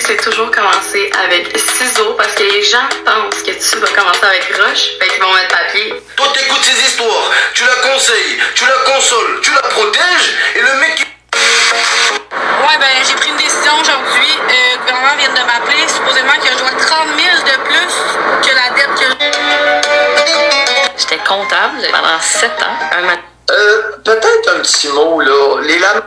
c'est toujours commencer avec ciseaux parce que les gens pensent que tu vas commencer avec roche, fait qu'ils vont mettre papier. Toi, t'écoutes ces histoires, tu la conseilles, tu la consoles, tu la protèges, et le mec qui... Ouais, ben, j'ai pris une décision aujourd'hui. Euh, le gouvernement vient de m'appeler, pendant sept ans. Un matin, Euh, peut-être un petit mot, là. Les lames...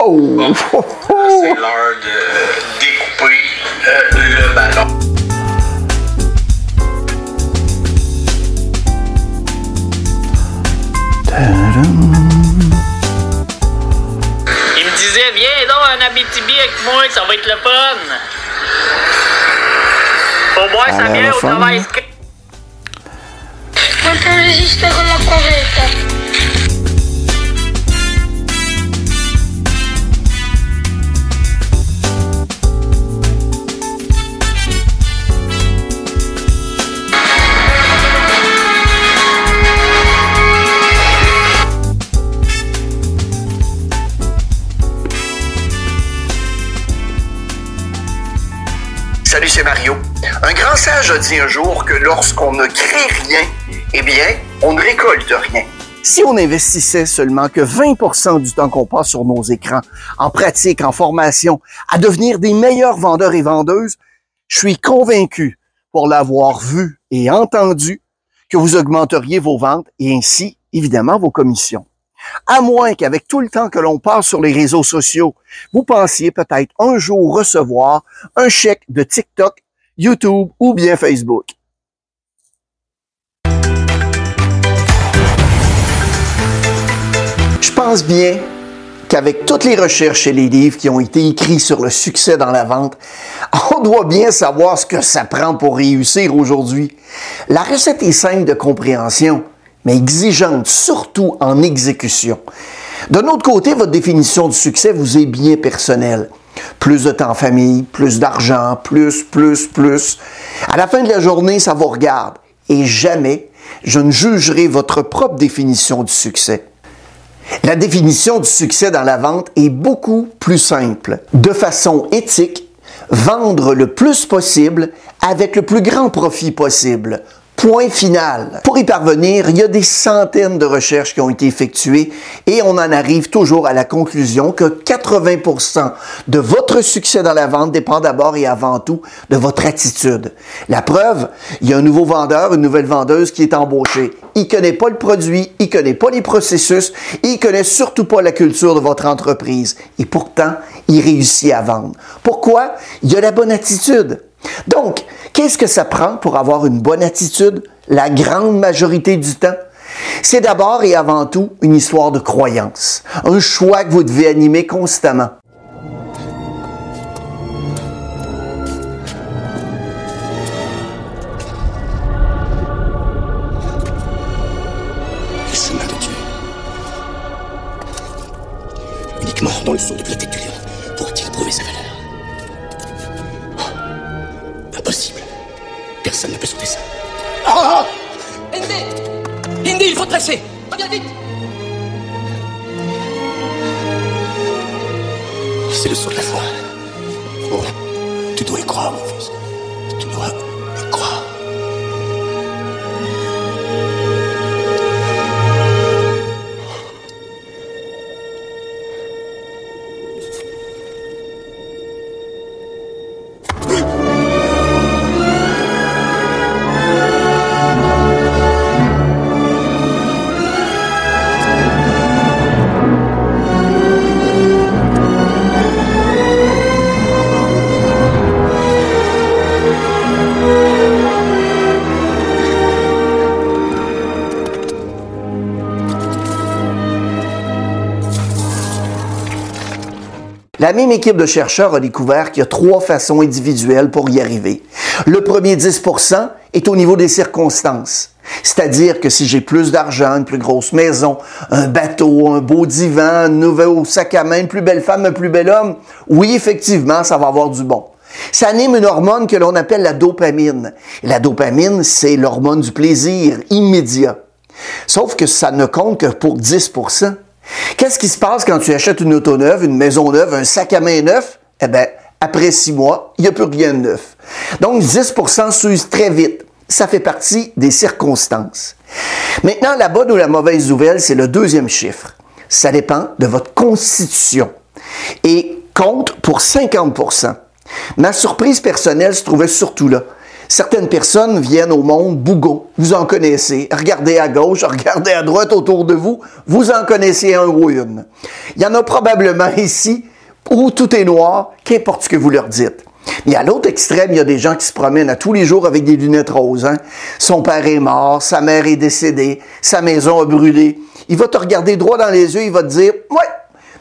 Oh! C'est l'heure de découper euh, le ballon. il me disait, viens donc un Abitibi avec moi, ça va être le fun. Faut boire Ça a sa l'air bière le au travail. Salut, c'est Mario. Un grand sage a dit un jour que lorsqu'on ne crée rien, eh bien, on ne récolte rien. Si on investissait seulement que 20% du temps qu'on passe sur nos écrans, en pratique, en formation, à devenir des meilleurs vendeurs et vendeuses, je suis convaincu, pour l'avoir vu et entendu, que vous augmenteriez vos ventes et ainsi, évidemment, vos commissions. À moins qu'avec tout le temps que l'on passe sur les réseaux sociaux, vous pensiez peut-être un jour recevoir un chèque de TikTok, YouTube ou bien Facebook. Pense bien qu'avec toutes les recherches et les livres qui ont été écrits sur le succès dans la vente, on doit bien savoir ce que ça prend pour réussir aujourd'hui. La recette est simple de compréhension, mais exigeante surtout en exécution. De notre côté, votre définition du succès vous est bien personnelle. Plus de temps en famille, plus d'argent, plus, plus, plus. À la fin de la journée, ça vous regarde. Et jamais je ne jugerai votre propre définition du succès. La définition du succès dans la vente est beaucoup plus simple. De façon éthique, vendre le plus possible avec le plus grand profit possible. Point final. Pour y parvenir, il y a des centaines de recherches qui ont été effectuées et on en arrive toujours à la conclusion que 80% de votre succès dans la vente dépend d'abord et avant tout de votre attitude. La preuve, il y a un nouveau vendeur, une nouvelle vendeuse qui est embauchée. Il connaît pas le produit, il connaît pas les processus, il connaît surtout pas la culture de votre entreprise. Et pourtant, il réussit à vendre. Pourquoi? Il a la bonne attitude. Donc, qu'est-ce que ça prend pour avoir une bonne attitude la grande majorité du temps? C'est d'abord et avant tout une histoire de croyance, un choix que vous devez animer constamment. C'est le saut de la foi. Oh, tu dois y croire. La même équipe de chercheurs a découvert qu'il y a trois façons individuelles pour y arriver. Le premier 10% est au niveau des circonstances. C'est-à-dire que si j'ai plus d'argent, une plus grosse maison, un bateau, un beau divan, un nouveau sac à main, une plus belle femme, un plus bel homme, oui, effectivement, ça va avoir du bon. Ça anime une hormone que l'on appelle la dopamine. La dopamine, c'est l'hormone du plaisir immédiat. Sauf que ça ne compte que pour 10 Qu'est-ce qui se passe quand tu achètes une auto neuve, une maison neuve, un sac à main neuf? Eh bien, après six mois, il n'y a plus rien de neuf. Donc, 10% s'use très vite. Ça fait partie des circonstances. Maintenant, la bonne ou la mauvaise nouvelle, c'est le deuxième chiffre. Ça dépend de votre constitution et compte pour 50% Ma surprise personnelle se trouvait surtout là. Certaines personnes viennent au monde bougon. Vous en connaissez. Regardez à gauche, regardez à droite autour de vous. Vous en connaissez un ou une. Il y en a probablement ici où tout est noir, qu'importe ce que vous leur dites. Mais à l'autre extrême, il y a des gens qui se promènent à tous les jours avec des lunettes roses. Hein. Son père est mort, sa mère est décédée, sa maison a brûlé. Il va te regarder droit dans les yeux, il va te dire, ouais,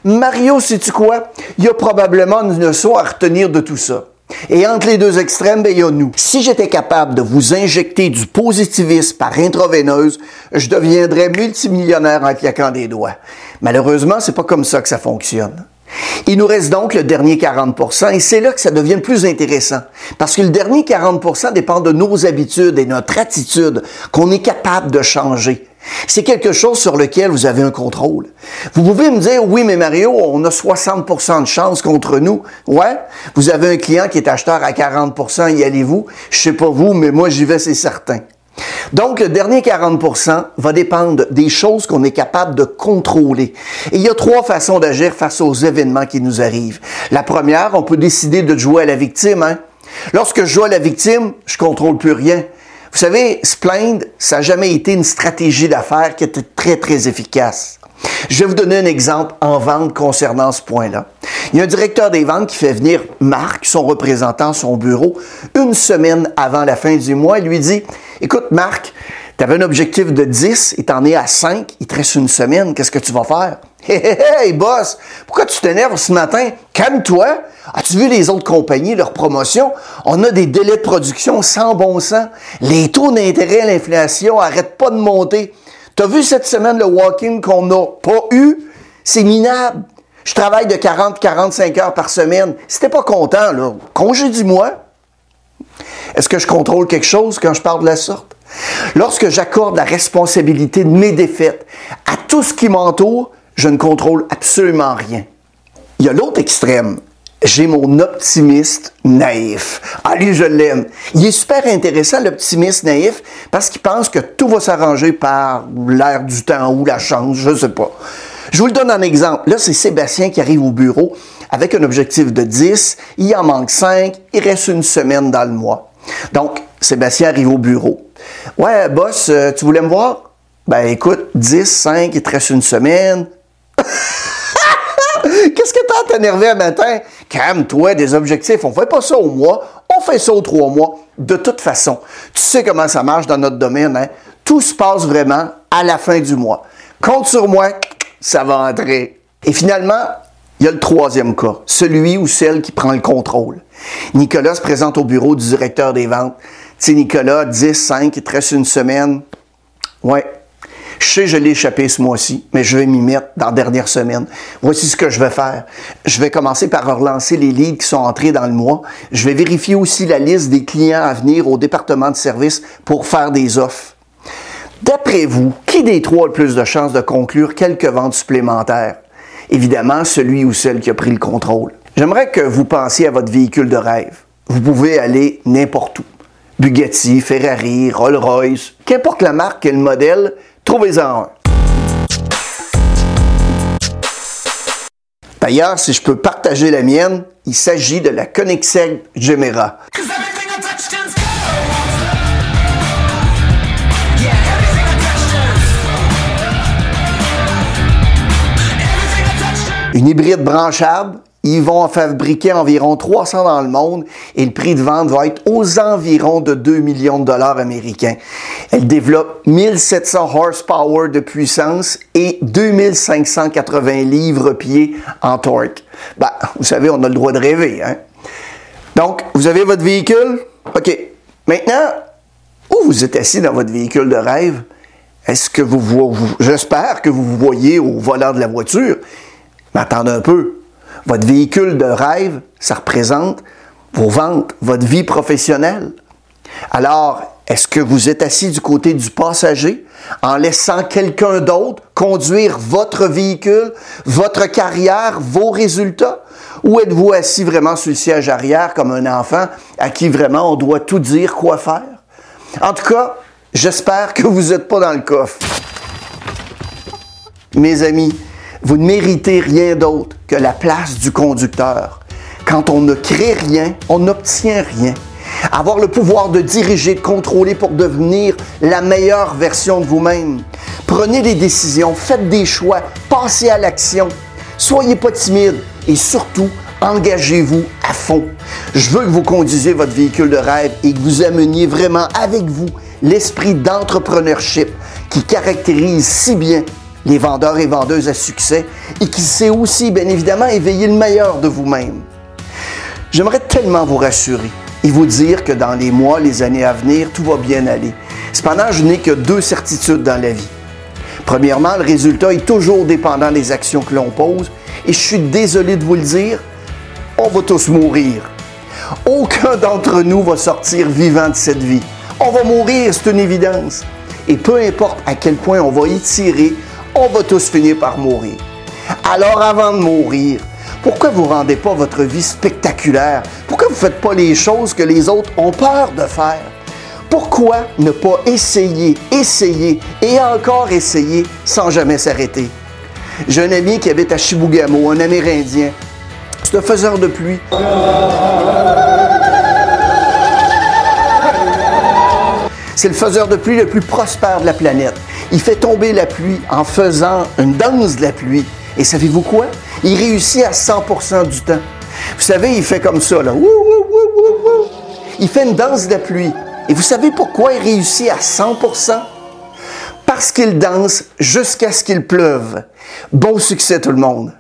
Mario, sais-tu quoi? Il y a probablement une leçon à retenir de tout ça. Et entre les deux extrêmes, ben, il y a nous. Si j'étais capable de vous injecter du positivisme par intraveineuse, je deviendrais multimillionnaire en claquant des doigts. Malheureusement, c'est pas comme ça que ça fonctionne. Il nous reste donc le dernier 40% et c'est là que ça devient plus intéressant. Parce que le dernier 40% dépend de nos habitudes et notre attitude qu'on est capable de changer. C'est quelque chose sur lequel vous avez un contrôle. Vous pouvez me dire, oui, mais Mario, on a 60% de chance contre nous. Ouais, vous avez un client qui est acheteur à 40% y allez-vous? Je sais pas vous, mais moi j'y vais, c'est certain. Donc, le dernier 40% va dépendre des choses qu'on est capable de contrôler. Et il y a trois façons d'agir face aux événements qui nous arrivent. La première, on peut décider de jouer à la victime. Hein? Lorsque je joue à la victime, je contrôle plus rien. Vous savez, se plaindre, ça n'a jamais été une stratégie d'affaires qui était très, très efficace. Je vais vous donner un exemple en vente concernant ce point-là. Il y a un directeur des ventes qui fait venir Marc, son représentant, son bureau, une semaine avant la fin du mois. Il lui dit, écoute Marc, tu avais un objectif de 10 et t'en es à 5, il te reste une semaine, qu'est-ce que tu vas faire? Hé, hé, hé, boss, pourquoi tu t'énerves ce matin? Calme-toi. As-tu vu les autres compagnies, leurs promotions? On a des délais de production sans bon sens. Les taux d'intérêt, l'inflation arrêtent pas de monter. T'as vu cette semaine le walk-in qu'on n'a pas eu? C'est minable. Je travaille de 40-45 heures par semaine. Si t'es pas content, là, congédie-moi. Est-ce que je contrôle quelque chose quand je parle de la sorte? Lorsque j'accorde la responsabilité de mes défaites à tout ce qui m'entoure, je ne contrôle absolument rien. Il y a l'autre extrême. J'ai mon optimiste naïf. Allez, je l'aime. Il est super intéressant, l'optimiste naïf, parce qu'il pense que tout va s'arranger par l'air du temps ou la chance, je ne sais pas. Je vous le donne en exemple. Là, c'est Sébastien qui arrive au bureau avec un objectif de 10. Il en manque 5. Il reste une semaine dans le mois. Donc, Sébastien arrive au bureau. Ouais, boss, euh, tu voulais me voir? Ben écoute, 10, 5, il te reste une semaine. Qu'est-ce que t'as t'énerver un matin? Calme-toi, des objectifs. On fait pas ça au mois, on fait ça aux trois mois. De toute façon, tu sais comment ça marche dans notre domaine, hein? Tout se passe vraiment à la fin du mois. Compte sur moi, ça va entrer. Et finalement, il y a le troisième cas, celui ou celle qui prend le contrôle. Nicolas se présente au bureau du directeur des ventes. Tu sais, Nicolas, 10, 5, il te reste une semaine. Ouais. Je sais, je l'ai échappé ce mois-ci, mais je vais m'y mettre dans la dernière semaine. Voici ce que je vais faire. Je vais commencer par relancer les leads qui sont entrés dans le mois. Je vais vérifier aussi la liste des clients à venir au département de service pour faire des offres. D'après vous, qui des trois a le plus de chances de conclure quelques ventes supplémentaires? Évidemment, celui ou celle qui a pris le contrôle. J'aimerais que vous pensiez à votre véhicule de rêve. Vous pouvez aller n'importe où. Bugatti, Ferrari, Rolls-Royce, qu'importe la marque et le modèle, trouvez-en un. D'ailleurs, si je peux partager la mienne, il s'agit de la Koenigsegg Gemera. Une hybride branchable, ils vont en fabriquer environ 300 dans le monde et le prix de vente va être aux environs de 2 millions de dollars américains. Elle développe 1700 horsepower de puissance et 2580 livres-pieds en torque. Ben, vous savez, on a le droit de rêver. Hein? Donc, vous avez votre véhicule? OK. Maintenant, où vous êtes assis dans votre véhicule de rêve? Est-ce que vous, vous j'espère que vous vous voyez au volant de la voiture. Mais attendez un peu. Votre véhicule de rêve, ça représente vos ventes, votre vie professionnelle. Alors, est-ce que vous êtes assis du côté du passager en laissant quelqu'un d'autre conduire votre véhicule, votre carrière, vos résultats? Ou êtes-vous assis vraiment sur le siège arrière comme un enfant à qui vraiment on doit tout dire quoi faire? En tout cas, j'espère que vous n'êtes pas dans le coffre. Mes amis, vous ne méritez rien d'autre que la place du conducteur. Quand on ne crée rien, on n'obtient rien. Avoir le pouvoir de diriger, de contrôler pour devenir la meilleure version de vous-même. Prenez des décisions, faites des choix, passez à l'action. Soyez pas timide et surtout, engagez-vous à fond. Je veux que vous conduisez votre véhicule de rêve et que vous ameniez vraiment avec vous l'esprit d'entrepreneurship qui caractérise si bien les vendeurs et vendeuses à succès et qui sait aussi, bien évidemment, éveiller le meilleur de vous-même. J'aimerais tellement vous rassurer et vous dire que dans les mois, les années à venir, tout va bien aller. Cependant, je n'ai que deux certitudes dans la vie. Premièrement, le résultat est toujours dépendant des actions que l'on pose et je suis désolé de vous le dire, on va tous mourir. Aucun d'entre nous va sortir vivant de cette vie. On va mourir, c'est une évidence. Et peu importe à quel point on va y tirer, on va tous finir par mourir. Alors avant de mourir, pourquoi vous ne rendez pas votre vie spectaculaire? Pourquoi vous ne faites pas les choses que les autres ont peur de faire? Pourquoi ne pas essayer, essayer et encore essayer sans jamais s'arrêter? J'ai un ami qui habite à Chibougamau, un Amérindien. C'est un faiseur de pluie. C'est le faiseur de pluie le plus prospère de la planète. Il fait tomber la pluie en faisant une danse de la pluie. Et savez-vous quoi? Il réussit à 100% du temps. Vous savez, il fait comme ça, là. Il fait une danse de la pluie. Et vous savez pourquoi il réussit à 100%? Parce qu'il danse jusqu'à ce qu'il pleuve. Bon succès tout le monde!